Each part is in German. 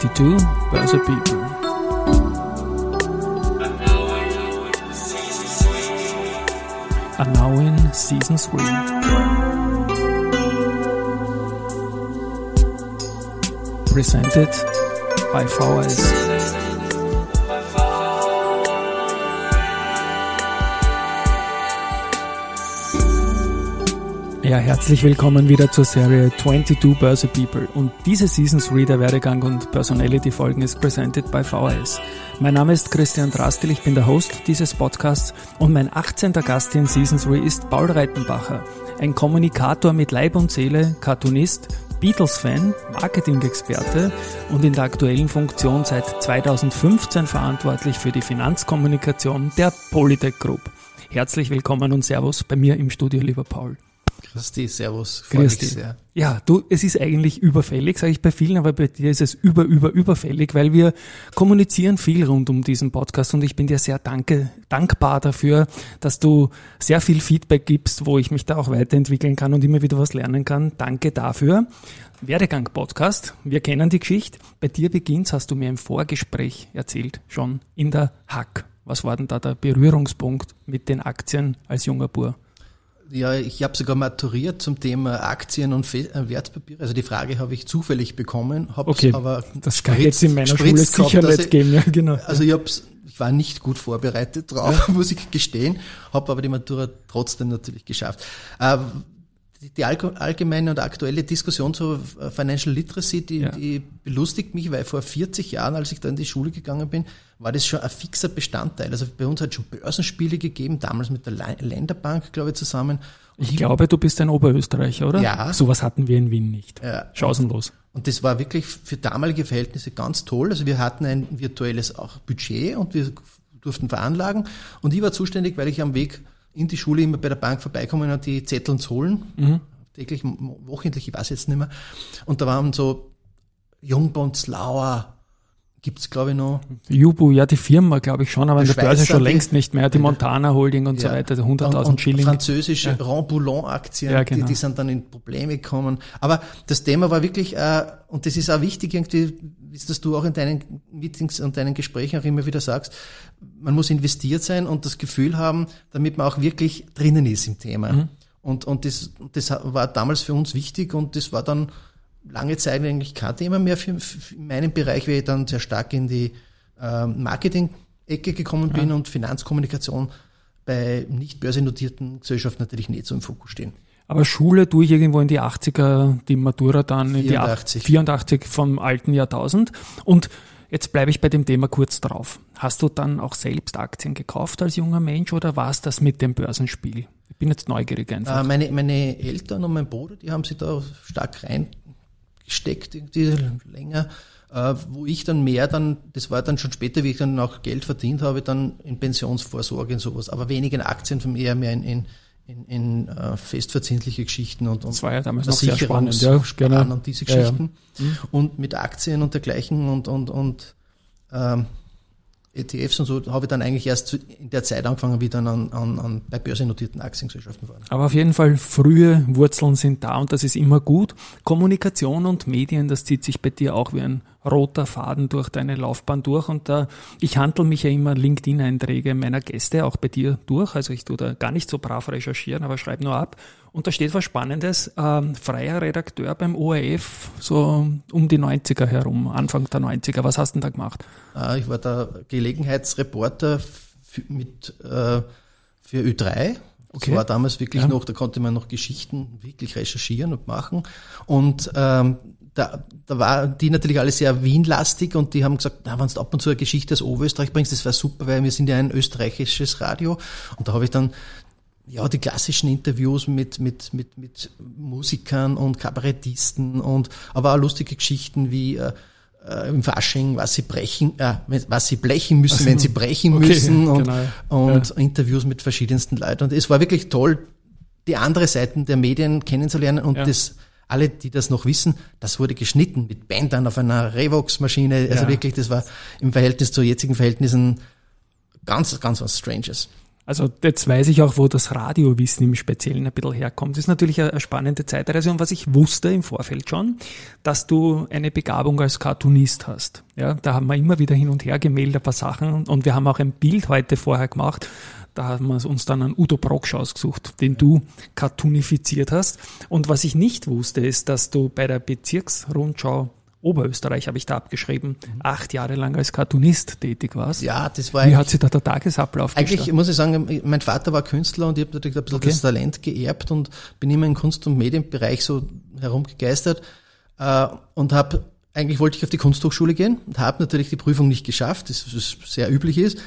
22 Börse People. Are now in season 3. Presented by VHS. Ja, herzlich willkommen wieder zur Serie 22 Börse People. Und diese Season 3 der Werdegang und Personality Folgen ist presented by VHS. Mein Name ist Christian Drastil, ich bin der Host dieses Podcasts und mein 18. Gast in Season 3 ist Paul Reitenbacher, ein Kommunikator mit Leib und Seele, Cartoonist, Beatles-Fan, Marketing-Experte und in der aktuellen Funktion seit 2015 verantwortlich für die Finanzkommunikation der Polytech Group. Herzlich willkommen und Servus bei mir im Studio, lieber Paul. Christi, Servus, freue mich sehr. Ja, du, es ist eigentlich überfällig, sage ich bei vielen, aber bei dir ist es über, über, überfällig, weil wir kommunizieren viel rund um diesen Podcast und ich bin dir sehr danke, dankbar dafür, dass du sehr viel Feedback gibst, wo ich mich da auch weiterentwickeln kann und immer wieder was lernen kann. Danke dafür. Werdegang Podcast, wir kennen die Geschichte. Bei dir beginnt, hast du mir im Vorgespräch erzählt, schon in der Hack. Was war denn da der Berührungspunkt mit den Aktien als junger Bur? Ja, ich habe sogar maturiert zum Thema Aktien und äh, Wertpapiere. Also die Frage habe ich zufällig bekommen, habe okay, aber das kann jetzt in meiner Schule sicher nicht geben. Ja, genau. Also ich, hab's, ich war nicht gut vorbereitet drauf, ja. muss ich gestehen, habe aber die Matura trotzdem natürlich geschafft. Ähm, die allgemeine und aktuelle Diskussion zur Financial Literacy, die, ja. die belustigt mich, weil vor 40 Jahren, als ich da in die Schule gegangen bin, war das schon ein fixer Bestandteil. Also bei uns hat es schon Börsenspiele gegeben, damals mit der Länderbank, glaube ich, zusammen. Und ich glaube, du bist ein Oberösterreicher, oder? Ja. Sowas hatten wir in Wien nicht. Ja. Chancenlos. Und das war wirklich für damalige Verhältnisse ganz toll. Also wir hatten ein virtuelles auch Budget und wir durften veranlagen. Und ich war zuständig, weil ich am Weg in die Schule immer bei der Bank vorbeikommen und die Zettel zu holen. Mhm. Täglich, wochentlich, ich weiß jetzt nicht mehr. Und da waren so Jungbonds, Lauer, gibt's glaube ich noch. Jubu, ja, die Firma glaube ich schon, aber in der Börse schon längst nicht mehr. Die Montana Holding und ja. so weiter, 100.000 Schilling. Französische ja. Rambouillet-Aktien, ja, genau. die, die sind dann in Probleme gekommen. Aber das Thema war wirklich, äh, und das ist auch wichtig irgendwie, wie das du auch in deinen Meetings und deinen Gesprächen auch immer wieder sagst, man muss investiert sein und das Gefühl haben, damit man auch wirklich drinnen ist im Thema. Mhm. Und, und das, das war damals für uns wichtig und das war dann lange Zeit eigentlich kein Thema mehr für, für in meinem Bereich, weil ich dann sehr stark in die äh, Marketing-Ecke gekommen bin ja. und Finanzkommunikation bei nicht börsennotierten Gesellschaften natürlich nicht so im Fokus stehen. Aber Schule tue ich irgendwo in die 80er, die Matura dann 84. in die 84 vom alten Jahrtausend. Und jetzt bleibe ich bei dem Thema kurz drauf. Hast du dann auch selbst Aktien gekauft als junger Mensch oder war es das mit dem Börsenspiel? Ich bin jetzt neugierig einfach. Äh, meine, meine Eltern und mein Bruder, die haben sich da stark rein gesteckt, irgendwie länger, äh, wo ich dann mehr dann, das war dann schon später, wie ich dann auch Geld verdient habe, dann in Pensionsvorsorge und sowas, aber weniger in Aktien, von eher mehr in, in in, in uh, festverzinsliche Geschichten und, und das war ja damals noch sehr spannend, ja, genau. und diese Geschichten ja, ja. Mhm. und mit Aktien und dergleichen und und und ähm, ETFs und so habe ich dann eigentlich erst in der Zeit angefangen, wie dann an, an, an bei börsennotierten Aktiengesellschaften waren. Aber auf jeden Fall frühe Wurzeln sind da und das ist immer gut. Kommunikation und Medien, das zieht sich bei dir auch wie ein roter Faden durch deine Laufbahn durch und da ich handle mich ja immer LinkedIn-Einträge meiner Gäste auch bei dir durch. Also ich tue da gar nicht so brav recherchieren, aber schreibe nur ab. Und da steht was Spannendes, ähm, freier Redakteur beim ORF, so um die 90er herum, Anfang der 90er. Was hast du denn da gemacht? Äh, ich war da Gelegenheitsreporter mit, äh, für Ö3. Das okay. war damals wirklich ja. noch, da konnte man noch Geschichten wirklich recherchieren und machen. Und ähm, da, da war die natürlich alle sehr Wien-lastig und die haben gesagt, na, wenn du ab und zu eine Geschichte aus Oberösterreich bringst, das wäre super, weil wir sind ja ein österreichisches Radio. Und da habe ich dann ja, die klassischen Interviews mit, mit, mit, mit Musikern und Kabarettisten und aber auch lustige Geschichten wie äh, äh im Fasching, was sie brechen, äh, was sie blechen müssen, wenn sie brechen okay, müssen und, genau. und ja. Interviews mit verschiedensten Leuten. Und es war wirklich toll, die andere Seiten der Medien kennenzulernen und ja. das alle, die das noch wissen, das wurde geschnitten mit Bändern auf einer Revox-Maschine. Also ja. wirklich, das war im Verhältnis zu jetzigen Verhältnissen ganz, ganz was Stranges. Also jetzt weiß ich auch, wo das Radiowissen im Speziellen ein bisschen herkommt. Das ist natürlich eine spannende Zeitreise. Und was ich wusste im Vorfeld schon, dass du eine Begabung als Cartoonist hast. Ja, da haben wir immer wieder hin und her gemeldet, ein paar Sachen. Und wir haben auch ein Bild heute vorher gemacht. Da haben wir uns dann einen Udo Brocksch ausgesucht, den du cartoonifiziert hast. Und was ich nicht wusste, ist, dass du bei der Bezirksrundschau Oberösterreich habe ich da abgeschrieben, mhm. acht Jahre lang als Cartoonist tätig warst. Ja, das war Wie hat sich da der Tagesablauf Eigentlich gestartet? muss ich sagen, mein Vater war Künstler und ich habe natürlich ein bisschen okay. das Talent geerbt und bin immer im Kunst- und Medienbereich so herumgegeistert äh, und habe eigentlich wollte ich auf die Kunsthochschule gehen und habe natürlich die Prüfung nicht geschafft, das, das sehr üblich ist.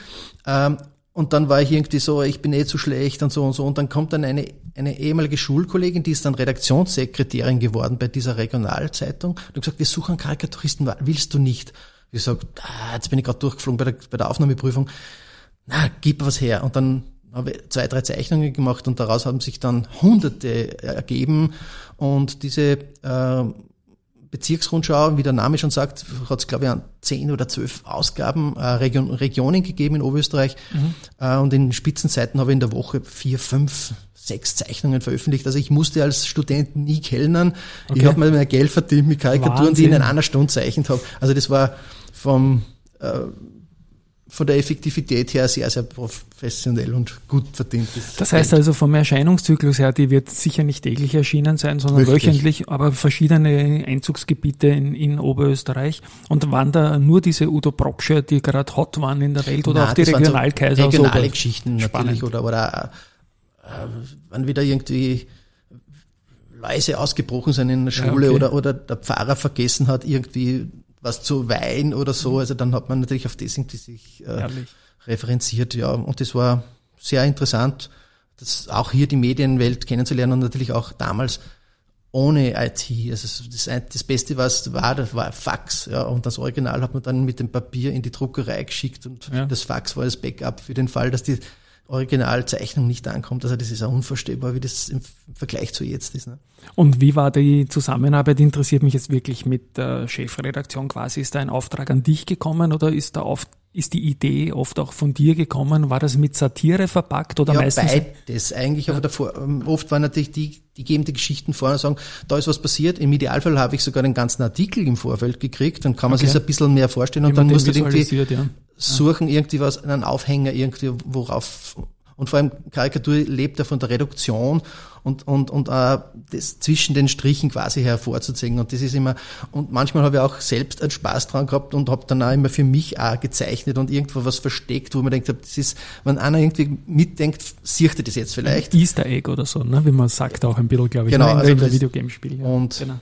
Ähm, und dann war ich irgendwie so, ich bin eh zu schlecht und so und so. Und dann kommt dann eine, eine ehemalige Schulkollegin, die ist dann Redaktionssekretärin geworden bei dieser Regionalzeitung. Und gesagt, wir suchen Karikaturisten, willst du nicht? Ich sag, ah, jetzt bin ich gerade durchgeflogen bei der, bei der Aufnahmeprüfung. Na, gib was her. Und dann habe ich zwei, drei Zeichnungen gemacht und daraus haben sich dann Hunderte ergeben. Und diese äh, Bezirksrundschau, wie der Name schon sagt, hat es, glaube ich, an zehn oder zwölf Ausgaben äh, Region, Regionen gegeben in Oberösterreich. Mhm. Äh, und in Spitzenzeiten habe ich in der Woche vier, fünf, sechs Zeichnungen veröffentlicht. Also ich musste als Student nie kellnern. Okay. Ich habe mir mehr Geld verdient mit Karikaturen, Wahnsinn. die ich in einer Stunde zeichnet habe. Also das war vom äh, von der Effektivität her sehr, sehr professionell und gut verdient ist. Das heißt also vom Erscheinungszyklus her, die wird sicher nicht täglich erschienen sein, sondern Wöchentlich. wöchentlich, aber verschiedene Einzugsgebiete in, in Oberösterreich. Und waren da nur diese Udo Brockscher, die gerade hot waren in der Welt oder Nein, auch die Regionalkaiser? So regionale Geschichten Spannend. natürlich oder, oder äh, wann wieder irgendwie Leise ausgebrochen sind in der Schule ja, okay. oder, oder der Pfarrer vergessen hat, irgendwie was zu Wein oder so. Mhm. Also dann hat man natürlich auf das irgendwie sich äh, referenziert, ja. Und das war sehr interessant, das auch hier die Medienwelt kennenzulernen und natürlich auch damals ohne IT. Also das, das Beste, was war, das war Fax. Ja, und das Original hat man dann mit dem Papier in die Druckerei geschickt und ja. das Fax war das Backup für den Fall, dass die Originalzeichnung nicht ankommt. Also das ist auch unvorstellbar, wie das im Vergleich zu jetzt ist. Ne? Und wie war die Zusammenarbeit? Interessiert mich jetzt wirklich mit der Chefredaktion quasi. Ist da ein Auftrag an dich gekommen oder ist da oft ist die Idee oft auch von dir gekommen? War das mit Satire verpackt oder ja, meistens? beides eigentlich, ja. aber davor, ähm, oft waren natürlich die, die geben die Geschichten vor und sagen, da ist was passiert. Im Idealfall habe ich sogar den ganzen Artikel im Vorfeld gekriegt, dann kann man okay. sich ein bisschen mehr vorstellen und dann musst du irgendwie ja. Suchen irgendwie was, einen Aufhänger irgendwie, worauf und vor allem Karikatur lebt ja von der Reduktion und, und, und äh, das zwischen den Strichen quasi hervorzuziehen. Und das ist immer, und manchmal habe ich auch selbst einen Spaß dran gehabt und habe dann auch immer für mich auch gezeichnet und irgendwo was versteckt, wo man denkt, das ist, wenn einer irgendwie mitdenkt, sieht er das jetzt vielleicht. Ein Easter Egg oder so, ne? wie man sagt auch ein bisschen, glaube ich, genau, ne? in, also in der Videogamespiel. Ja. Und genau.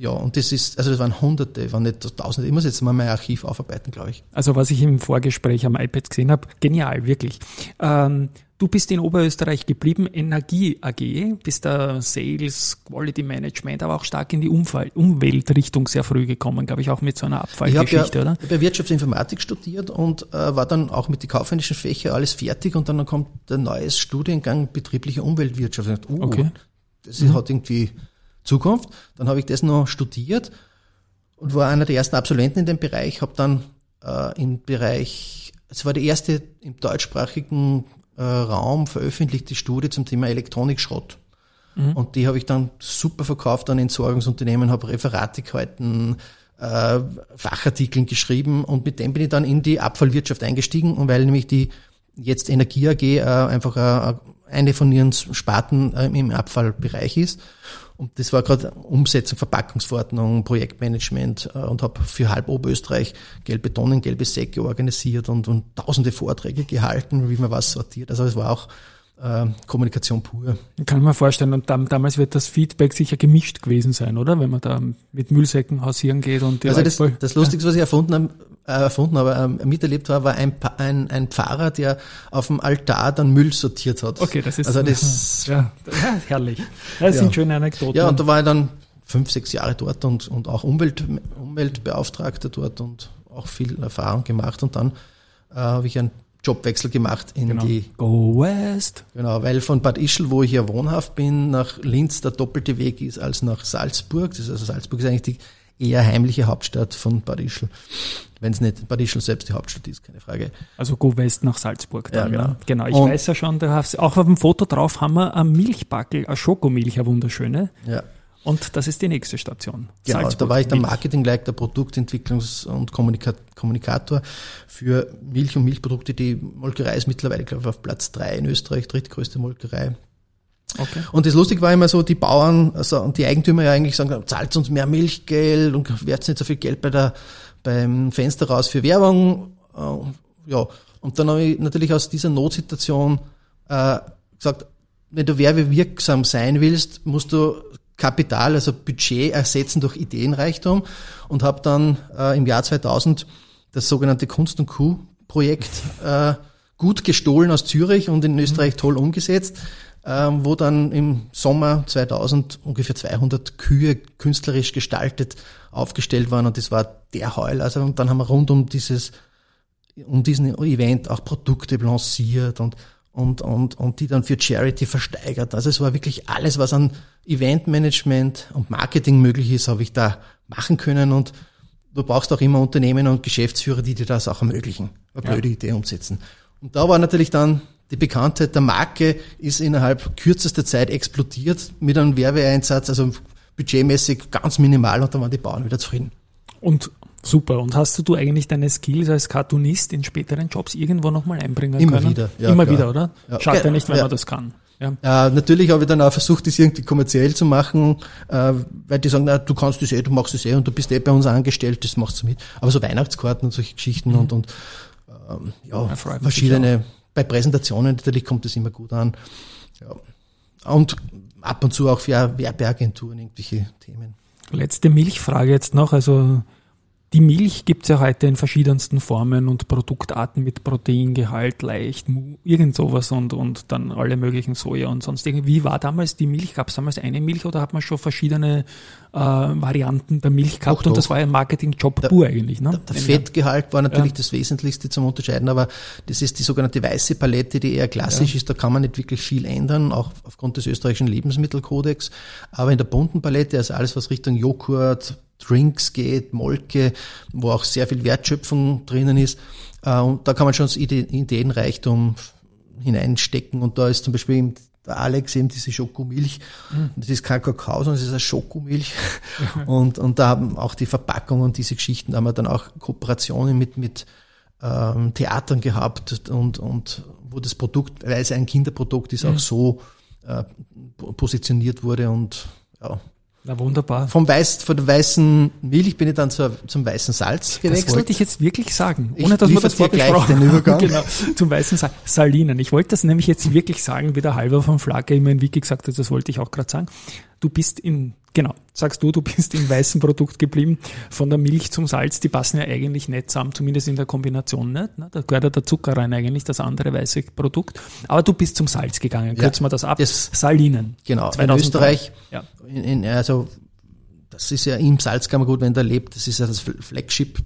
Ja, und das ist, also das waren Hunderte, waren nicht Tausende. Ich muss jetzt mal mein Archiv aufarbeiten, glaube ich. Also was ich im Vorgespräch am iPad gesehen habe, genial, wirklich. Ähm, Du bist in Oberösterreich geblieben, Energie AG, bist da Sales, Quality Management, aber auch stark in die Umfall, Umweltrichtung sehr früh gekommen, glaube ich, auch mit so einer Abfallgeschichte, ja oder? Ich habe Wirtschaftsinformatik studiert und äh, war dann auch mit den kaufmännischen Fächern alles fertig und dann kommt der neues Studiengang betriebliche Umweltwirtschaft. Uh, okay. das mhm. hat irgendwie Zukunft. Dann habe ich das noch studiert und war einer der ersten Absolventen in dem Bereich, habe dann äh, im Bereich, es war die erste im deutschsprachigen äh, Raum veröffentlichte Studie zum Thema Elektronikschrott. Mhm. Und die habe ich dann super verkauft an Entsorgungsunternehmen, habe Referate gehalten, äh, Fachartikeln geschrieben und mit dem bin ich dann in die Abfallwirtschaft eingestiegen und weil nämlich die jetzt Energie AG äh, einfach äh, eine von ihren Sparten äh, im Abfallbereich ist. Und das war gerade Umsetzung, Verpackungsverordnung, Projektmanagement äh, und habe für halb Oberösterreich gelbe Tonnen, gelbe Säcke organisiert und, und tausende Vorträge gehalten, wie man was sortiert. Also es war auch äh, Kommunikation pur. Kann ich mir vorstellen. Und dann, damals wird das Feedback sicher gemischt gewesen sein, oder? Wenn man da mit Müllsäcken hausieren geht und die Also das, das Lustigste, was ich erfunden habe, äh, erfunden habe, äh, miterlebt war, war ein, ein, ein Pfarrer, der auf dem Altar dann Müll sortiert hat. Okay, das ist also das, ja, ja herrlich. Das ja. sind schöne Anekdoten. Ja, und da war ich dann fünf, sechs Jahre dort und, und auch Umwelt, Umweltbeauftragter dort und auch viel Erfahrung gemacht. Und dann äh, habe ich einen Jobwechsel gemacht in genau. die Go West. Genau, weil von Bad Ischl, wo ich ja wohnhaft bin, nach Linz der doppelte Weg ist als nach Salzburg. Das ist also Salzburg ist eigentlich die eher heimliche Hauptstadt von Bad Ischl. Wenn es nicht Bad Ischl selbst die Hauptstadt ist, keine Frage. Also Go West nach Salzburg. Dann, ja, genau. Genau. Ich und weiß ja schon, da hast, auch auf dem Foto drauf haben wir eine Milchbackel, eine Schokomilch, eine wunderschöne. Ja. Und das ist die nächste Station. Genau, Salzburg, da war ich der Marketingleiter, Produktentwicklungs- und Kommunikator für Milch und Milchprodukte. Die Molkerei ist mittlerweile, glaube ich, auf Platz drei in Österreich, drittgrößte Molkerei. Okay. Und das Lustige war immer so, die Bauern also, und die Eigentümer ja eigentlich sagen, zahlt uns mehr Milchgeld und werdet nicht so viel Geld bei der, beim Fenster raus für Werbung. Äh, ja, und dann habe ich natürlich aus dieser Notsituation äh, gesagt, wenn du werbewirksam sein willst, musst du Kapital, also Budget ersetzen durch Ideenreichtum und habe dann äh, im Jahr 2000 das sogenannte Kunst und Kuh Projekt äh, gut gestohlen aus Zürich und in Österreich toll umgesetzt, äh, wo dann im Sommer 2000 ungefähr 200 Kühe künstlerisch gestaltet aufgestellt waren und das war der Heul. Also und dann haben wir rund um dieses um diesen Event auch Produkte lanciert und und, und, und die dann für Charity versteigert. Also es war wirklich alles, was an Eventmanagement und Marketing möglich ist, habe ich da machen können und du brauchst auch immer Unternehmen und Geschäftsführer, die dir das auch ermöglichen, eine blöde ja. Idee umsetzen. Und da war natürlich dann die Bekanntheit der Marke ist innerhalb kürzester Zeit explodiert mit einem Werbeeinsatz, also budgetmäßig ganz minimal und dann waren die Bauern wieder zufrieden. Und Super. Und hast du eigentlich deine Skills als Cartoonist in späteren Jobs irgendwo nochmal einbringen Immer können? Wieder, ja, Immer klar. wieder, oder? Ja. Schadet ja nicht, wenn ja. man das kann. Ja. Äh, natürlich habe ich dann auch versucht, das irgendwie kommerziell zu machen, äh, weil die sagen, na, du kannst das eh, du machst das eh und du bist eh bei uns angestellt, das machst du mit. Aber so Weihnachtskarten und solche Geschichten mhm. und, und ähm, ja, verschiedene, bei Präsentationen natürlich kommt das immer gut an. Ja. Und ab und zu auch für Werbeagenturen irgendwelche Themen. Letzte Milchfrage jetzt noch, also die Milch gibt's ja heute in verschiedensten Formen und Produktarten mit Proteingehalt, leicht, irgend sowas und, und dann alle möglichen Soja und sonst irgendwie. Wie war damals die Milch? Gab's damals eine Milch oder hat man schon verschiedene äh, Varianten bei Milch gehabt? Doch, und das war ja ein Marketing-Job pur eigentlich. Ne? Der, der Fettgehalt war natürlich ja. das Wesentlichste zum Unterscheiden, aber das ist die sogenannte weiße Palette, die eher klassisch ja. ist. Da kann man nicht wirklich viel ändern, auch aufgrund des österreichischen Lebensmittelkodex. Aber in der bunten Palette, also alles, was Richtung Joghurt, Drinks geht, Molke, wo auch sehr viel Wertschöpfung drinnen ist. Äh, und da kann man schon das Ideenreichtum hineinstecken. Und da ist zum Beispiel der Alex eben diese Schokomilch. Mhm. Das ist kein Kakao, sondern es ist eine Schokomilch. Mhm. Und, und da haben auch die Verpackung und diese Geschichten, da haben wir dann auch Kooperationen mit, mit ähm, Theatern gehabt und, und wo das Produkt, weil es ein Kinderprodukt ist, mhm. auch so äh, positioniert wurde und ja, na wunderbar. Vom Weiß, von der weißen Milch bin ich dann zur, zum weißen Salz gewechselt. Das wollte ich jetzt wirklich sagen, ohne dass wir das vorbesprochen den Übergang. genau, zum weißen Salz. Salinen. Ich wollte das nämlich jetzt wirklich sagen, wie der Halber von Flagge immer in Wiki gesagt hat, das wollte ich auch gerade sagen. Du bist in, genau, sagst du, du bist im weißen Produkt geblieben. Von der Milch zum Salz, die passen ja eigentlich nicht zusammen, zumindest in der Kombination nicht. Ne? Da gehört ja der Zucker rein eigentlich, das andere weiße Produkt. Aber du bist zum Salz gegangen. Kürzen ja, wir das ab. Das, Salinen. Genau, 2003. in Österreich. Ja. In, in, also, das ist ja im Salzkammergut, wenn der lebt, das ist ja das Flagship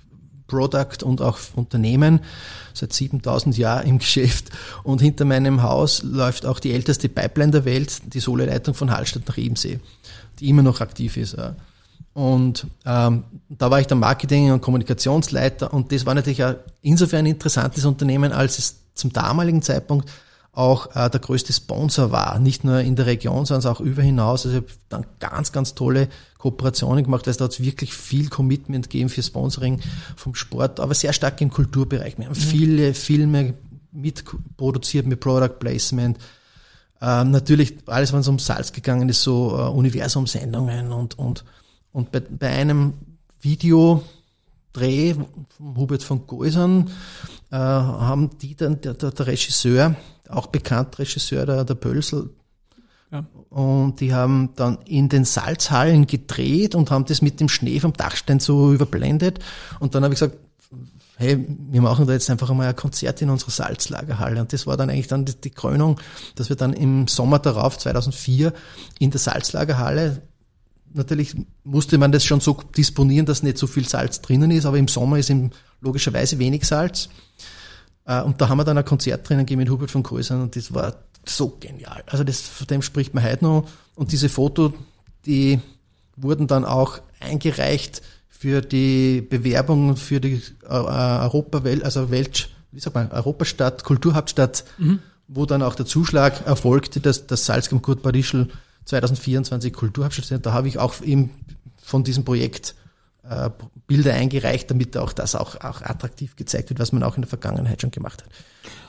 Product und auch Unternehmen seit 7000 Jahren im Geschäft. Und hinter meinem Haus läuft auch die älteste Pipeline der Welt, die Soleleitung von Hallstatt nach Ebensee, die immer noch aktiv ist. Und ähm, da war ich der Marketing- und Kommunikationsleiter und das war natürlich ein insofern ein interessantes Unternehmen, als es zum damaligen Zeitpunkt auch äh, der größte Sponsor war, nicht nur in der Region, sondern auch über hinaus. Also ich habe dann ganz, ganz tolle Kooperationen gemacht. Also da hat es wirklich viel Commitment gegeben für Sponsoring vom Sport, aber sehr stark im Kulturbereich. Wir haben mhm. viele Filme mitproduziert mit Product Placement. Ähm, natürlich alles, was um Salz gegangen ist, so äh, Universumsendungen und, und, und bei, bei einem Videodreh von Hubert von Geusern äh, haben die dann, der, der, der Regisseur, auch bekannt Regisseur, der, der Pölsel, ja. Und die haben dann in den Salzhallen gedreht und haben das mit dem Schnee vom Dachstein so überblendet. Und dann habe ich gesagt, hey, wir machen da jetzt einfach einmal ein Konzert in unserer Salzlagerhalle. Und das war dann eigentlich dann die, die Krönung, dass wir dann im Sommer darauf, 2004, in der Salzlagerhalle natürlich musste man das schon so disponieren, dass nicht so viel Salz drinnen ist, aber im Sommer ist ihm logischerweise wenig Salz. Äh, und da haben wir dann ein Konzert drinnen gegeben mit Hubert von Krösern und das war so genial. Also das, von dem spricht man heute noch. Und diese Foto, die wurden dann auch eingereicht für die Bewerbung für die äh, Europawelt, also Welt, wie sagt man, Europastadt, Kulturhauptstadt, mhm. wo dann auch der Zuschlag erfolgte, dass das Salzkamp Kurt Barischl 2024 Kulturhauptstadt sind. Da habe ich auch eben von diesem Projekt äh, Bilder eingereicht, damit auch das auch, auch attraktiv gezeigt wird, was man auch in der Vergangenheit schon gemacht hat.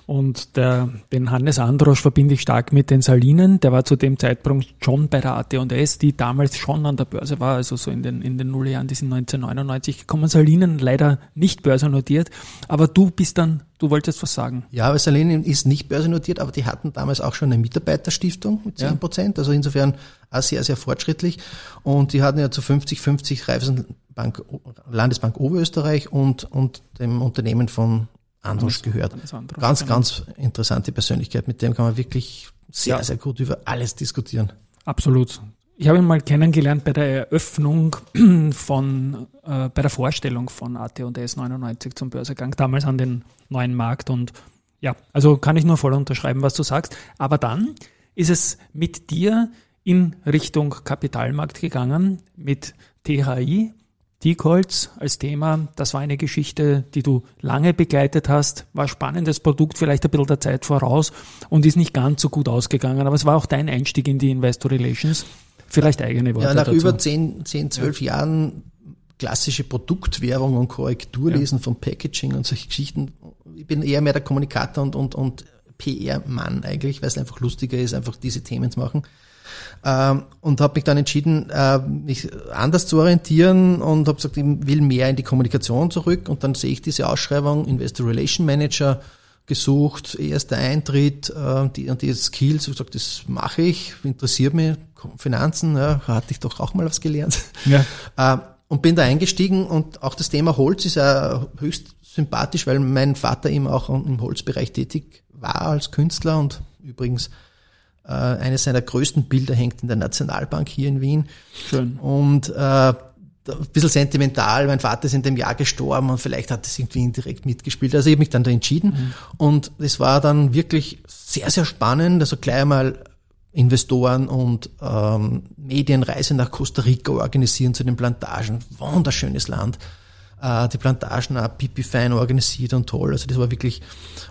Und der, den Hannes Androsch verbinde ich stark mit den Salinen. Der war zu dem Zeitpunkt schon bei der AT&S, die damals schon an der Börse war, also so in den, in den Nullerjahren, die sind 1999 gekommen. Salinen leider nicht börsennotiert. Aber du bist dann, du wolltest was sagen. Ja, aber Salinen ist nicht börsennotiert, aber die hatten damals auch schon eine Mitarbeiterstiftung mit 10 Prozent. Ja. Also insofern auch sehr, sehr fortschrittlich. Und die hatten ja zu 50-50 Raiffeisenbank, Landesbank Oberösterreich und, und dem Unternehmen von Androsch gehört. Androsch, ganz, genau. ganz interessante Persönlichkeit. Mit dem kann man wirklich sehr, ja. sehr gut über alles diskutieren. Absolut. Ich habe ihn mal kennengelernt bei der Eröffnung von, äh, bei der Vorstellung von AT&S 99 zum Börsegang, damals an den neuen Markt und ja, also kann ich nur voll unterschreiben, was du sagst. Aber dann ist es mit dir in Richtung Kapitalmarkt gegangen, mit THI, Teakholz als Thema, das war eine Geschichte, die du lange begleitet hast, war ein spannendes Produkt, vielleicht ein bisschen der Zeit voraus und ist nicht ganz so gut ausgegangen, aber es war auch dein Einstieg in die Investor Relations. Vielleicht eigene Worte. Ja, nach dazu. über 10, 10 12 ja. Jahren klassische Produktwerbung und Korrekturlesen ja. von Packaging und solche Geschichten. Ich bin eher mehr der Kommunikator und, und, und PR-Mann eigentlich, weil es einfach lustiger ist, einfach diese Themen zu machen. Ähm, und habe mich dann entschieden, äh, mich anders zu orientieren und habe gesagt, ich will mehr in die Kommunikation zurück. Und dann sehe ich diese Ausschreibung Investor Relation Manager gesucht, erster Eintritt, äh, die und die Skills, ich gesagt, das mache ich, interessiert mich, Finanzen, ja, hatte ich doch auch mal was gelernt. Ja. Äh, und bin da eingestiegen und auch das Thema Holz ist ja höchst sympathisch, weil mein Vater eben auch im Holzbereich tätig war als Künstler und übrigens äh, eines seiner größten Bilder hängt in der Nationalbank hier in Wien. Schön. Und äh, ein bisschen sentimental, mein Vater ist in dem Jahr gestorben und vielleicht hat es irgendwie indirekt mitgespielt. Also ich habe mich dann da entschieden mhm. und es war dann wirklich sehr, sehr spannend. Also gleich einmal Investoren und ähm, Medienreise nach Costa Rica organisieren zu den Plantagen. Wunderschönes Land. Äh, die Plantagen auch pipi fein organisiert und toll. Also das war wirklich.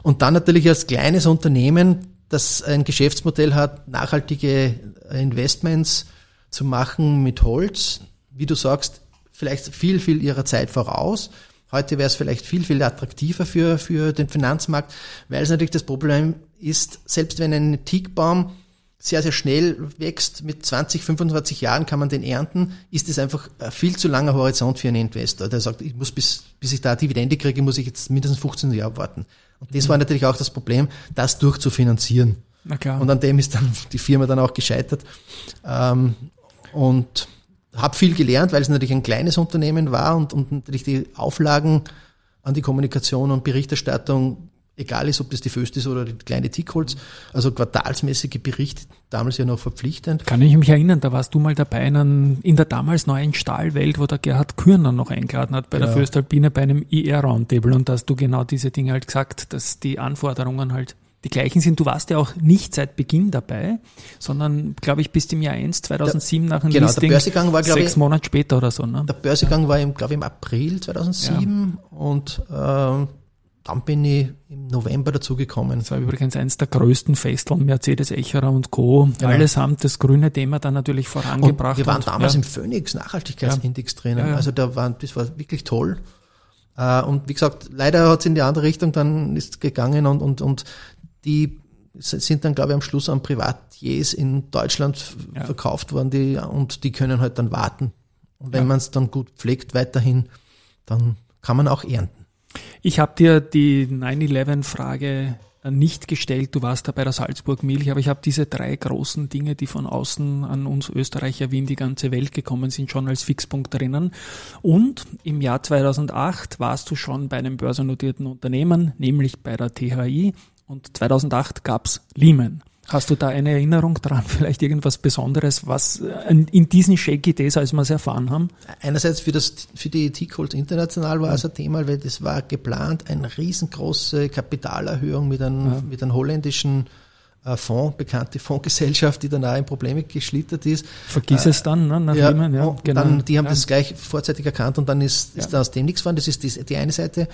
Und dann natürlich als kleines Unternehmen das ein Geschäftsmodell hat, nachhaltige Investments zu machen mit Holz, wie du sagst, vielleicht viel, viel ihrer Zeit voraus. Heute wäre es vielleicht viel, viel attraktiver für, für den Finanzmarkt, weil es natürlich das Problem ist, selbst wenn ein Teakbaum sehr, sehr schnell wächst, mit 20, 25 Jahren kann man den ernten, ist es einfach ein viel zu langer Horizont für einen Investor. Der sagt, ich muss bis, bis ich da Dividende kriege, muss ich jetzt mindestens 15 Jahre warten. Und das war natürlich auch das Problem, das durchzufinanzieren. Na klar. Und an dem ist dann die Firma dann auch gescheitert. Ähm, und habe viel gelernt, weil es natürlich ein kleines Unternehmen war und, und natürlich die Auflagen an die Kommunikation und Berichterstattung, egal ist, ob das die Föstis oder die kleine Tickholz, also quartalsmäßige Berichte, damals ja noch verpflichtend. Kann ich mich erinnern, da warst du mal dabei in, einem, in der damals neuen Stahlwelt, wo der Gerhard Kürner noch eingeladen hat bei ja. der Föstalpine bei einem IR-Roundtable und da hast du genau diese Dinge halt gesagt, dass die Anforderungen halt die gleichen sind. Du warst ja auch nicht seit Beginn dabei, sondern, glaube ich, bis im Jahr 1, 2007 der, nach dem genau, Listing, der Börsegang war, sechs ich, Monate später oder so. Ne? Der Börsegang ja. war, im, glaube ich, im April 2007 ja. und äh, dann bin ich im November dazugekommen. Das war übrigens eines der größten Festeln, Mercedes, Echerer und Co. Ja. Allesamt das grüne Thema dann natürlich vorangebracht. Und wir waren und, damals ja. im Phoenix Nachhaltigkeitsindex ja. drinnen. Also da war, das war wirklich toll. Äh, und wie gesagt, leider hat es in die andere Richtung dann ist gegangen und, und, und die sind dann, glaube ich, am Schluss an Privatiers in Deutschland verkauft worden, die, und die können halt dann warten. Und wenn man es dann gut pflegt weiterhin, dann kann man auch ernten. Ich habe dir die 9-11-Frage nicht gestellt. Du warst da bei der Salzburg Milch, aber ich habe diese drei großen Dinge, die von außen an uns Österreicher wie in die ganze Welt gekommen sind, schon als Fixpunkt drinnen. Und im Jahr 2008 warst du schon bei einem börsennotierten Unternehmen, nämlich bei der THI. Und 2008 gab's Lehman. Hast du da eine Erinnerung dran, vielleicht irgendwas Besonderes, was in diesen Shaky Days, als wir es erfahren haben? Einerseits für, das, für die T-Colt International war es ein Thema, weil das war geplant, eine riesengroße Kapitalerhöhung mit einem, ja. mit einem holländischen äh, Fonds, bekannte Fondsgesellschaft, die dann auch in Probleme geschlittert ist. Vergiss äh, es dann, ne, nach ja, Riemen, ja, genau. Dann, die haben ja. das gleich vorzeitig erkannt und dann ist, ist ja. da aus dem nichts geworden. Das ist die, die eine Seite.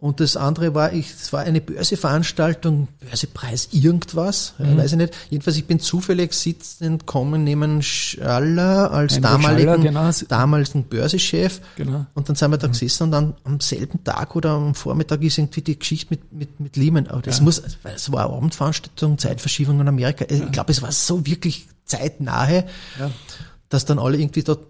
Und das andere war, ich, es war eine Börseveranstaltung, Börsepreis irgendwas, mhm. weiß ich nicht. Jedenfalls, ich bin zufällig sitzend kommen neben Schaller als damaligen, Schaller, genau. damaligen Börsechef. Genau. Und dann sind wir da mhm. gesessen und dann am selben Tag oder am Vormittag ist irgendwie die Geschichte mit, mit, mit Lehman. Aber das ja. muss, es war eine Abendveranstaltung, Zeitverschiebung in Amerika. Ich glaube, es war so wirklich zeitnahe, ja. dass dann alle irgendwie dort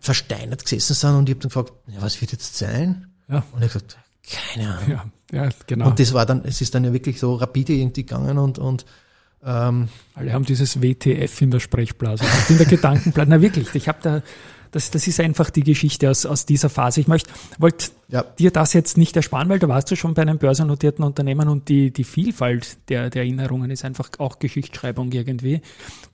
versteinert gesessen sind und ich habe dann gefragt, ja, was wird jetzt sein? Ja. Und ich habe gesagt, keine Ahnung. Ja, ja, genau. Und das war dann, es ist dann ja wirklich so rapide irgendwie gegangen und, und ähm, alle haben dieses WTF in der Sprechblase, in der Gedankenblase. Na wirklich, ich habe da, das, das ist einfach die Geschichte aus, aus dieser Phase. Ich möchte, wollte ja. dir das jetzt nicht ersparen, weil da warst du schon bei einem börsennotierten Unternehmen und die, die Vielfalt der, der Erinnerungen ist einfach auch Geschichtsschreibung irgendwie.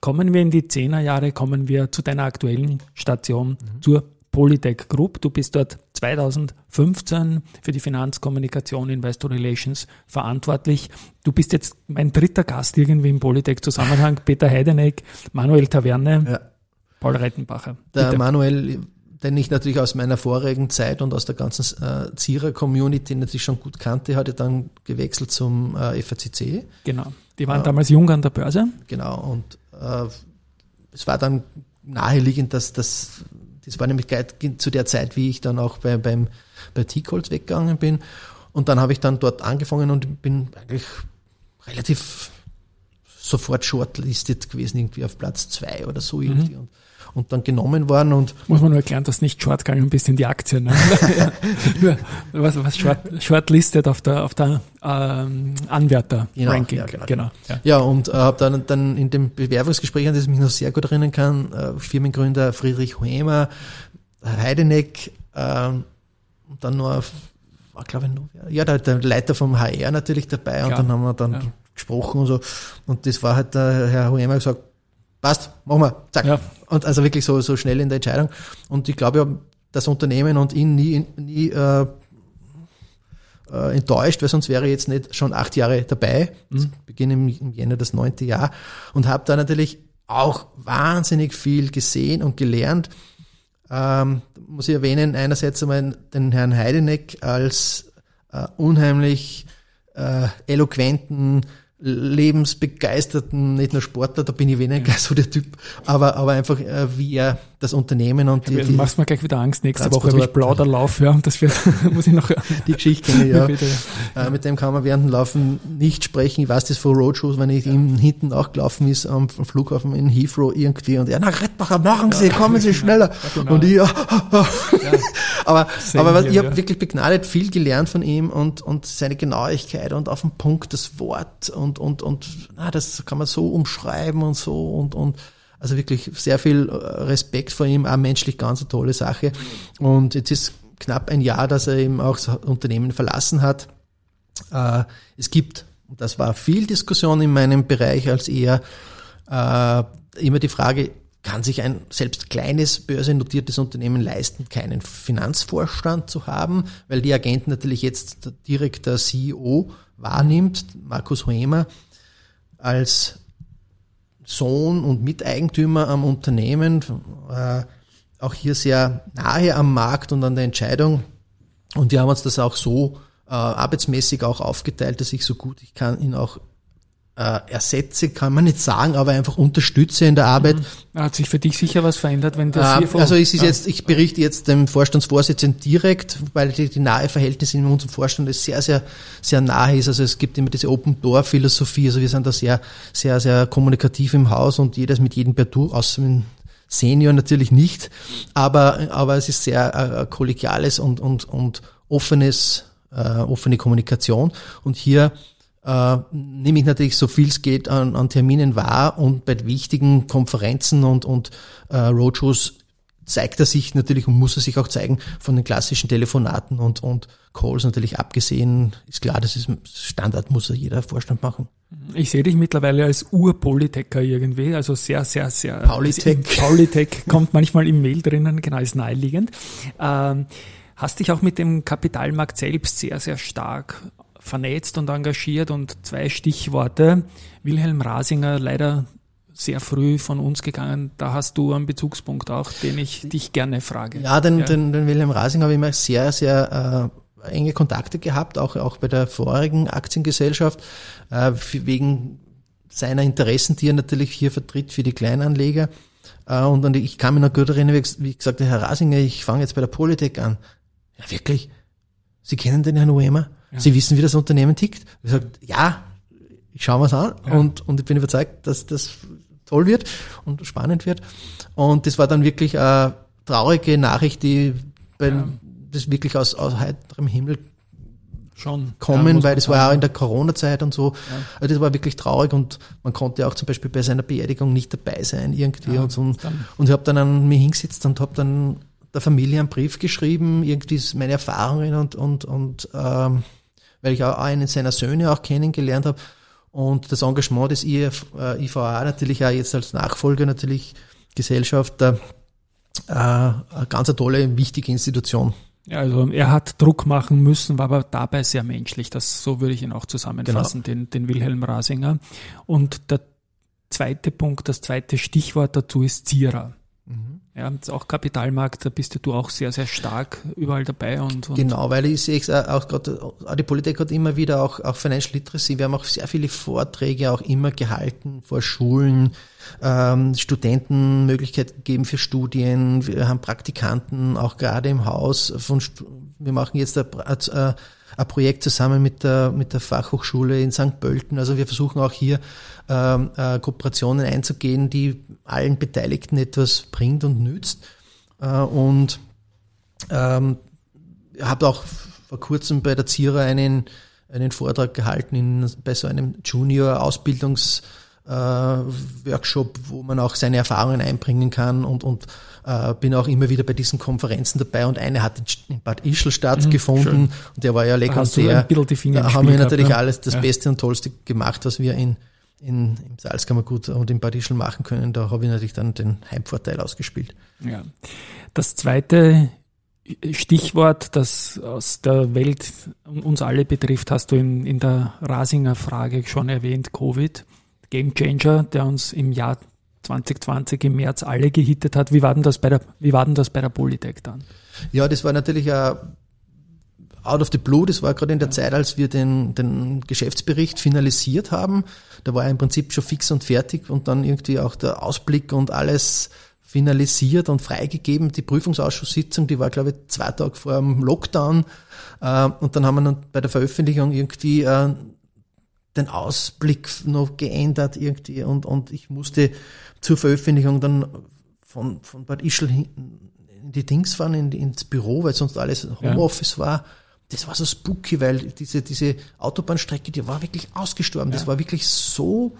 Kommen wir in die Zehnerjahre, kommen wir zu deiner aktuellen Station, mhm. zur Polytech Group. Du bist dort 2015 für die Finanzkommunikation, Investor Relations verantwortlich. Du bist jetzt mein dritter Gast irgendwie im Polytech-Zusammenhang. Peter Heideneck, Manuel Taverne, ja. Paul Reitenbacher. Der Bitte. Manuel, den ich natürlich aus meiner vorigen Zeit und aus der ganzen äh, Zierer-Community natürlich schon gut kannte, hatte dann gewechselt zum äh, FACC. Genau. Die waren äh, damals jung an der Börse. Genau. Und äh, es war dann naheliegend, dass das das war nämlich zu der Zeit, wie ich dann auch bei, beim, bei T-Colt weggegangen bin. Und dann habe ich dann dort angefangen und bin eigentlich relativ sofort shortlisted gewesen, irgendwie auf Platz zwei oder so irgendwie. Mhm. Und und dann genommen worden. Und Muss man nur erklären, dass nicht short gegangen bist in die Aktien. Ne? was was short, shortlisted auf der, auf der ähm, Anwärter-Ranking. Genau, ja, genau. genau ja. ja, und äh, habe dann, dann in dem Bewerbungsgespräch, an das ich mich noch sehr gut erinnern kann, äh, Firmengründer Friedrich Hoemer, Heideneck, äh, und dann nur, war glaube ich nur, ja, der, der Leiter vom HR natürlich dabei und dann haben wir dann ja. gesprochen und so. Und das war halt der Herr Hoemer gesagt, passt, machen wir, zack. Ja. Und also wirklich so, so schnell in der Entscheidung. Und ich glaube, das Unternehmen und ihn nie, nie äh, äh, enttäuscht, weil sonst wäre ich jetzt nicht schon acht Jahre dabei. Mhm. Beginne im, im Jänner das neunte Jahr und habe da natürlich auch wahnsinnig viel gesehen und gelernt. Ähm, muss ich erwähnen, einerseits einmal den Herrn Heideneck als äh, unheimlich äh, eloquenten lebensbegeisterten, nicht nur Sportler, da bin ich weniger so der Typ, aber, aber einfach äh, wie er das Unternehmen und die, ja, die machst mir gleich wieder Angst. Nächste Woche habe ich Plauderlauf, ja, und das wird, muss ich noch die Geschichte kenne, ja. Äh, mit dem kann man während dem Laufen nicht sprechen. Ich weiß das von Roadshows, wenn ich ja. ihm hinten auch gelaufen ist am Flughafen in Heathrow irgendwie und er, na Rettbacher, machen Sie, ja. kommen Sie schneller. Genau. Und ich, ja, aber, aber ich habe wirklich begnadet viel gelernt von ihm und, und seine Genauigkeit und auf den Punkt das Wort und und, und, und na, das kann man so umschreiben und so und, und also wirklich sehr viel äh, Respekt vor ihm, auch menschlich ganz eine tolle Sache. Und jetzt ist knapp ein Jahr, dass er eben auch das Unternehmen verlassen hat. Äh, es gibt, das war viel Diskussion in meinem Bereich als eher äh, immer die Frage, kann sich ein selbst kleines börsennotiertes Unternehmen leisten, keinen Finanzvorstand zu haben, weil die Agenten natürlich jetzt direkt der CEO wahrnimmt, Markus Hoemer, als Sohn und Miteigentümer am Unternehmen, äh, auch hier sehr nahe am Markt und an der Entscheidung. Und wir haben uns das auch so äh, arbeitsmäßig auch aufgeteilt, dass ich so gut ich kann ihn auch äh, ersetze, kann man nicht sagen, aber einfach unterstütze in der Arbeit. Mhm. Hat sich für dich sicher was verändert, wenn der äh, CFO... Also es ist jetzt, ich berichte jetzt dem Vorstandsvorsitzenden direkt, weil die, die nahe Verhältnisse in unserem Vorstand ist sehr, sehr, sehr nahe ist. Also es gibt immer diese Open-Door-Philosophie, also wir sind da sehr, sehr, sehr kommunikativ im Haus und jedes mit jedem per Du, außer Senior natürlich nicht, aber, aber es ist sehr äh, kollegiales und, und, und offenes, äh, offene Kommunikation und hier äh, nehme ich natürlich so viel es geht an, an Terminen wahr und bei wichtigen Konferenzen und, und äh, Roadshows zeigt er sich natürlich und muss er sich auch zeigen von den klassischen Telefonaten und, und Calls natürlich abgesehen. Ist klar, das ist Standard, muss ja jeder Vorstand machen. Ich sehe dich mittlerweile als Urpolitecker irgendwie, also sehr, sehr, sehr. Paulitech. Paulitech kommt manchmal im Mail drinnen, genau, ist naheliegend. Ähm, hast dich auch mit dem Kapitalmarkt selbst sehr, sehr stark vernetzt und engagiert und zwei Stichworte. Wilhelm Rasinger leider sehr früh von uns gegangen. Da hast du einen Bezugspunkt auch, den ich dich gerne frage. Ja, den, ja. den, den Wilhelm Rasinger habe ich immer sehr, sehr äh, enge Kontakte gehabt, auch, auch bei der vorigen Aktiengesellschaft, äh, wegen seiner Interessen, die er natürlich hier vertritt für die Kleinanleger. Äh, und dann, ich kann mich noch gut erinnern, wie ich gesagt Herr Rasinger, ich fange jetzt bei der Polytech an. Ja, wirklich? Sie kennen den Herrn Uemer? Ja. Sie wissen, wie das Unternehmen tickt? Ich sage, ja, ich schaue mir's an ja. und, und ich bin überzeugt, dass das toll wird und spannend wird. Und das war dann wirklich eine traurige Nachricht, die bei, ja. das wirklich aus, aus heiterem Himmel schon kommen, ja, weil das war auch in der Corona-Zeit und so. Ja. Also das war wirklich traurig und man konnte auch zum Beispiel bei seiner Beerdigung nicht dabei sein irgendwie ja, und so. Und, und ich habe dann an mir hingesetzt und habe dann der Familie einen Brief geschrieben, irgendwie meine Erfahrungen und und und ähm, weil ich auch einen seiner Söhne auch kennengelernt habe und das Engagement des IF, äh, IVA natürlich auch jetzt als Nachfolger natürlich Gesellschaft äh, eine ganz tolle, wichtige Institution. Ja, also er hat Druck machen müssen, war aber dabei sehr menschlich. Das so würde ich ihn auch zusammenfassen, genau. den, den Wilhelm Rasinger. Und der zweite Punkt, das zweite Stichwort dazu ist Zierer. Ja, auch Kapitalmarkt, da bist du auch sehr, sehr stark überall dabei. Und, und genau, weil ich sehe auch gerade, die Politik hat immer wieder auch, auch Financial Literacy. Wir haben auch sehr viele Vorträge auch immer gehalten vor Schulen, ähm, Studenten Möglichkeit gegeben für Studien. Wir haben Praktikanten auch gerade im Haus von, wir machen jetzt ein, ein, ein Projekt zusammen mit der, mit der Fachhochschule in St. Pölten. Also wir versuchen auch hier ähm, äh, Kooperationen einzugehen, die allen Beteiligten etwas bringt und nützt. Äh, und ähm, habe auch vor kurzem bei der Zierer einen, einen Vortrag gehalten in, bei so einem Junior-Ausbildungs- Workshop, wo man auch seine Erfahrungen einbringen kann und, und äh, bin auch immer wieder bei diesen Konferenzen dabei und eine hat in Bad Ischl stattgefunden mhm, und der war ja legendär. Da haben wir natürlich gehabt, alles das ja. Beste und Tollste gemacht, was wir in in, im Salzkammergut und im Badischl machen können. Da habe ich natürlich dann den Heimvorteil ausgespielt. Ja. Das zweite Stichwort, das aus der Welt uns alle betrifft, hast du in, in der Rasinger Frage schon erwähnt, Covid. Game Changer, der uns im Jahr 2020 im März alle gehittet hat. Wie war denn das bei der, wie war denn das bei der Polytech dann? Ja, das war natürlich ein out of the blue, das war gerade in der Zeit, als wir den, den Geschäftsbericht finalisiert haben. Da war er im Prinzip schon fix und fertig und dann irgendwie auch der Ausblick und alles finalisiert und freigegeben. Die Prüfungsausschusssitzung, die war, glaube ich, zwei Tage vor dem Lockdown. Äh, und dann haben wir dann bei der Veröffentlichung irgendwie äh, den Ausblick noch geändert irgendwie und, und ich musste zur Veröffentlichung dann von, von Bad Ischl in die Dings fahren, in, ins Büro, weil sonst alles Homeoffice ja. war das war so spooky, weil diese, diese Autobahnstrecke, die war wirklich ausgestorben. Ja. Das war wirklich so,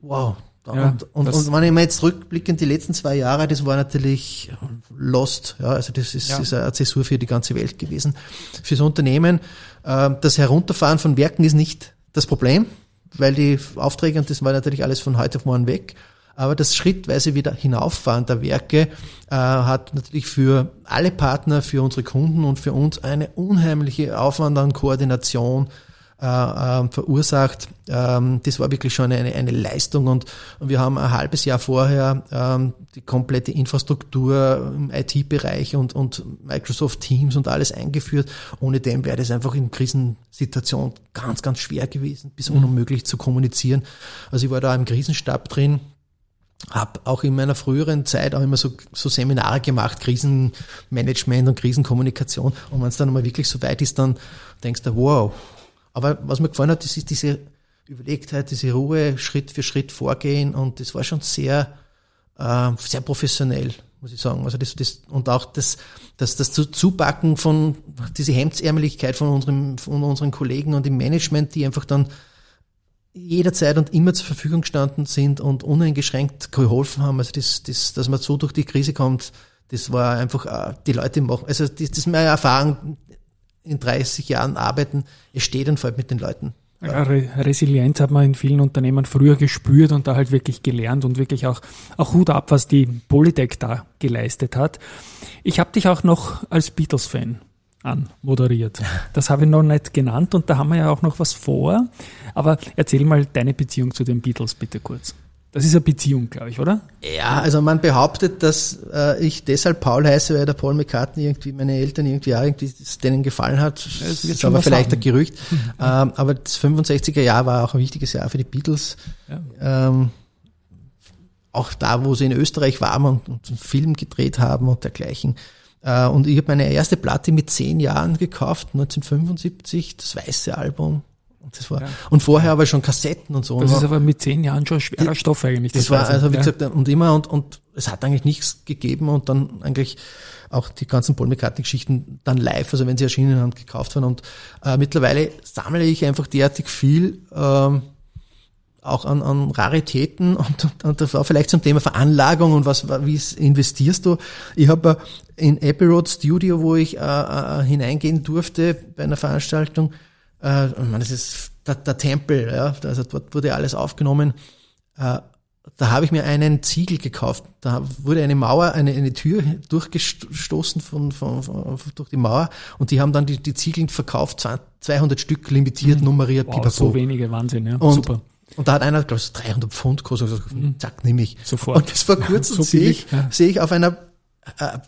wow. Ja, und, und, und wenn ich mir jetzt rückblicke in die letzten zwei Jahre, das war natürlich lost. Ja, also das ist, ja. ist eine Zäsur für die ganze Welt gewesen. Fürs Unternehmen, äh, das Herunterfahren von Werken ist nicht das Problem, weil die Aufträge, und das war natürlich alles von heute auf morgen weg, aber das schrittweise wieder hinauffahren der Werke äh, hat natürlich für alle Partner, für unsere Kunden und für uns eine unheimliche Aufwand an Koordination äh, äh, verursacht. Ähm, das war wirklich schon eine, eine Leistung und, und wir haben ein halbes Jahr vorher ähm, die komplette Infrastruktur im IT-Bereich und, und Microsoft Teams und alles eingeführt. Ohne dem wäre das einfach in Krisensituation ganz, ganz schwer gewesen, bis mhm. unmöglich zu kommunizieren. Also ich war da im Krisenstab drin habe auch in meiner früheren Zeit auch immer so, so Seminare gemacht, Krisenmanagement und Krisenkommunikation. Und wenn es dann mal wirklich so weit ist, dann denkst du, wow. Aber was mir gefallen hat, das ist diese Überlegtheit, diese Ruhe, Schritt für Schritt vorgehen. Und das war schon sehr, äh, sehr professionell, muss ich sagen. Also das, das, und auch das, das, das Zupacken von, diese Hemdsärmeligkeit von, unserem, von unseren Kollegen und im Management, die einfach dann jederzeit und immer zur Verfügung gestanden sind und uneingeschränkt geholfen haben. Also das, das, dass man so durch die Krise kommt, das war einfach, äh, die Leute machen, also das, das ist meine Erfahrung in 30 Jahren arbeiten, es steht und fällt mit den Leuten. Ja, Resilienz hat man in vielen Unternehmen früher gespürt und da halt wirklich gelernt und wirklich auch, auch Hut ab, was die Polytech da geleistet hat. Ich habe dich auch noch als Beatles-Fan anmoderiert. Das habe ich noch nicht genannt und da haben wir ja auch noch was vor. Aber erzähl mal deine Beziehung zu den Beatles bitte kurz. Das ist eine Beziehung, glaube ich, oder? Ja, also man behauptet, dass äh, ich deshalb Paul heiße, weil der Paul McCartney irgendwie meine Eltern irgendwie auch irgendwie denen gefallen hat. Das, ist aber vielleicht haben. ein Gerücht. Ähm, aber das 65er Jahr war auch ein wichtiges Jahr für die Beatles. Ja. Ähm, auch da, wo sie in Österreich waren und, und einen Film gedreht haben und dergleichen. Äh, und ich habe meine erste Platte mit zehn Jahren gekauft, 1975, das weiße Album. Und, das war, ja. und vorher aber schon Kassetten und so. Das ist aber mit zehn Jahren schon schwerer Stoff eigentlich. Das, das war, also wie ja. gesagt, und immer, und, und es hat eigentlich nichts gegeben und dann eigentlich auch die ganzen Paul McCartney-Geschichten dann live, also wenn sie erschienen haben, gekauft waren. Und äh, mittlerweile sammle ich einfach derartig viel, ähm, auch an, an Raritäten und, und, und das war vielleicht zum Thema Veranlagung und was, wie investierst du? Ich habe äh, in Abbey Road Studio, wo ich äh, äh, hineingehen durfte bei einer Veranstaltung, äh, ich meine, das ist der, der Tempel, ja, also dort wurde alles aufgenommen. Äh, da habe ich mir einen Ziegel gekauft. Da wurde eine Mauer, eine, eine Tür durchgestoßen von, von, von, durch die Mauer und die haben dann die, die Ziegel verkauft, 200 Stück limitiert, mhm. nummeriert, wow, So wenige, Wahnsinn, ja. Und, Super. Und da hat einer, glaube ich, 300 Pfund gekostet. Also, mhm. Zack, nehme ich. Sofort. Und das vor kurzem so sehe ich, ja. sehe ich auf einer äh,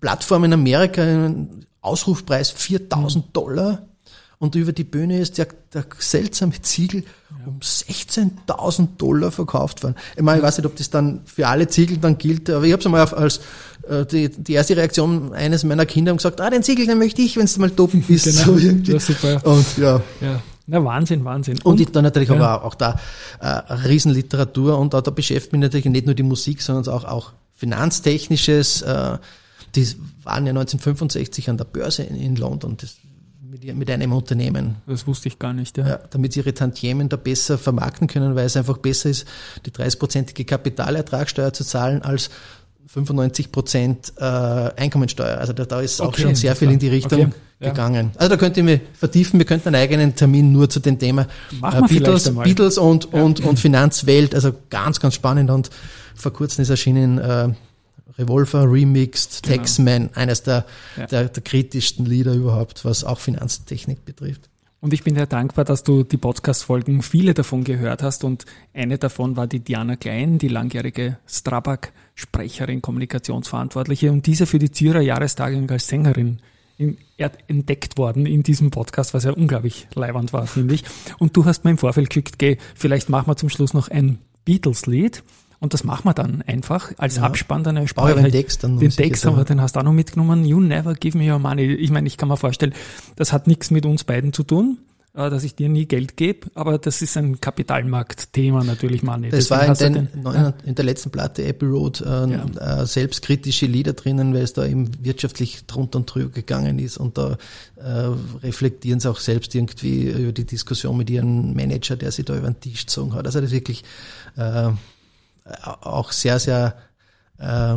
Plattform in Amerika einen Ausrufpreis 4000 mhm. Dollar und über die Bühne ist der, der seltsame Ziegel ja. um 16.000 Dollar verkauft worden. Ich meine, ich weiß nicht, ob das dann für alle Ziegel dann gilt, aber ich habe es einmal als äh, die, die erste Reaktion eines meiner Kinder und gesagt, ah, den Ziegel, den möchte ich, wenn es mal dopen bist. genau. so irgendwie. Ist super. Und ja. ja. Na, Wahnsinn, Wahnsinn. Und, und dann natürlich ja. aber auch da äh, Riesenliteratur und da, da beschäftigt mich natürlich nicht nur die Musik, sondern auch, auch Finanztechnisches. Äh, die waren ja 1965 an der Börse in, in London. Das mit, mit einem Unternehmen. Das wusste ich gar nicht, ja. ja. Damit sie ihre Tantiemen da besser vermarkten können, weil es einfach besser ist, die 30-prozentige Kapitalertragssteuer zu zahlen als 95 Prozent äh, Einkommensteuer. Also da, da ist auch okay, schon sehr viel in die Richtung okay, ja. gegangen. Also da könnten wir vertiefen, wir könnten einen eigenen Termin nur zu dem Thema äh, Beatles, Beatles und, ja. und, und Finanzwelt. Also ganz, ganz spannend und vor kurzem ist erschienen äh, Revolver Remixed, genau. Taxman, eines der, ja. der, der kritischsten Lieder überhaupt, was auch Finanztechnik betrifft. Und ich bin dir dankbar, dass du die Podcast-Folgen, viele davon gehört hast. Und eine davon war die Diana Klein, die langjährige Strabag-Sprecherin, Kommunikationsverantwortliche und diese für die Zürer Jahrestagung als Sängerin in, entdeckt worden in diesem Podcast, was ja unglaublich leiwand war, finde ich. Und du hast mir im Vorfeld geschickt, geh, vielleicht machen wir zum Schluss noch ein Beatles-Lied. Und das machen wir dann einfach als ja. Abspann dann Sprache. Den Text dann. Den Text haben wir, den hast du auch noch mitgenommen. You never give me your money. Ich meine, ich kann mir vorstellen, das hat nichts mit uns beiden zu tun, äh, dass ich dir nie Geld gebe, aber das ist ein Kapitalmarktthema natürlich, Money. Das Deswegen war in, den, den, ja. in, der letzten Platte Apple Road äh, ja. äh, selbstkritische Lieder drinnen, weil es da eben wirtschaftlich drunter und drüber gegangen ist und da äh, reflektieren sie auch selbst irgendwie über die Diskussion mit ihrem Manager, der sie da über den Tisch gezogen hat. Also das ist wirklich äh, auch sehr, sehr äh,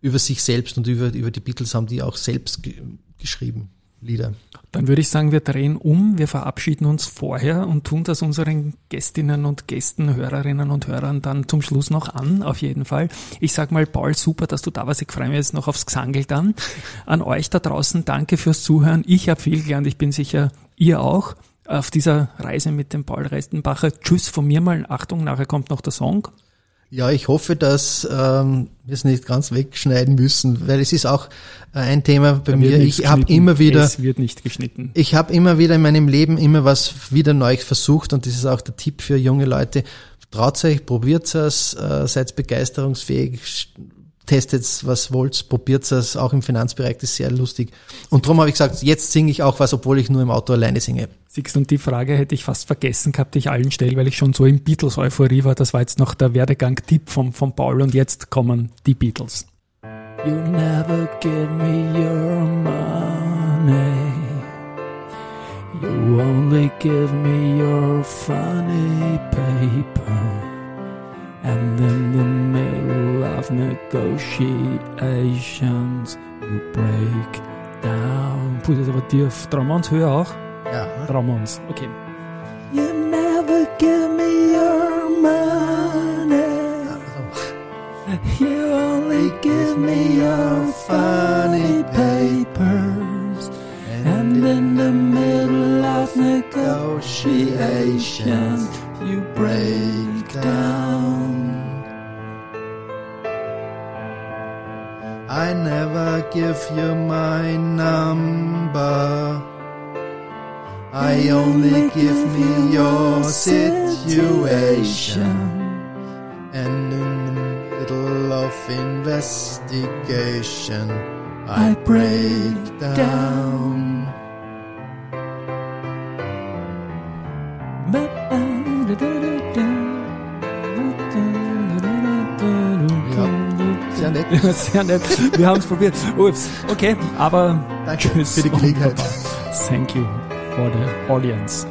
über sich selbst und über, über die Beatles haben die auch selbst ge geschrieben, Lieder. Dann würde ich sagen, wir drehen um, wir verabschieden uns vorher und tun das unseren Gästinnen und Gästen, Hörerinnen und Hörern dann zum Schluss noch an, auf jeden Fall. Ich sag mal, Paul, super, dass du da warst. Ich freue mich jetzt noch aufs Gesangel dann. An euch da draußen, danke fürs Zuhören. Ich habe viel gelernt, ich bin sicher, ihr auch auf dieser Reise mit dem Paul Restenbacher. Tschüss von mir mal. Achtung, nachher kommt noch der Song. Ja, ich hoffe, dass ähm, wir es nicht ganz wegschneiden müssen, weil es ist auch äh, ein Thema bei da mir. Ich habe immer wieder. Es wird nicht geschnitten. Ich habe immer wieder in meinem Leben immer was wieder neu versucht und das ist auch der Tipp für junge Leute. Traut euch, probiert es, äh, seid begeisterungsfähig, testet was wollt, probiert es, auch im Finanzbereich, das ist sehr lustig. Und darum habe ich gesagt, jetzt singe ich auch was, obwohl ich nur im Auto alleine singe. Siehst und die Frage hätte ich fast vergessen gehabt, die ich allen stelle, weil ich schon so im Beatles-Euphorie war. Das war jetzt noch der Werdegang-Tipp von, von Paul und jetzt kommen die Beatles. You never give me your money. You only give me your funny paper. And in the middle of negotiations, you break down. Puh, das aber tief. Traumons höher auch? Ja. Traumons, okay. You never give me your money. You only give me sehr nett. Wir haben es probiert. Ups, okay, aber Danke tschüss. für die Gelegenheit. Thank you for the audience.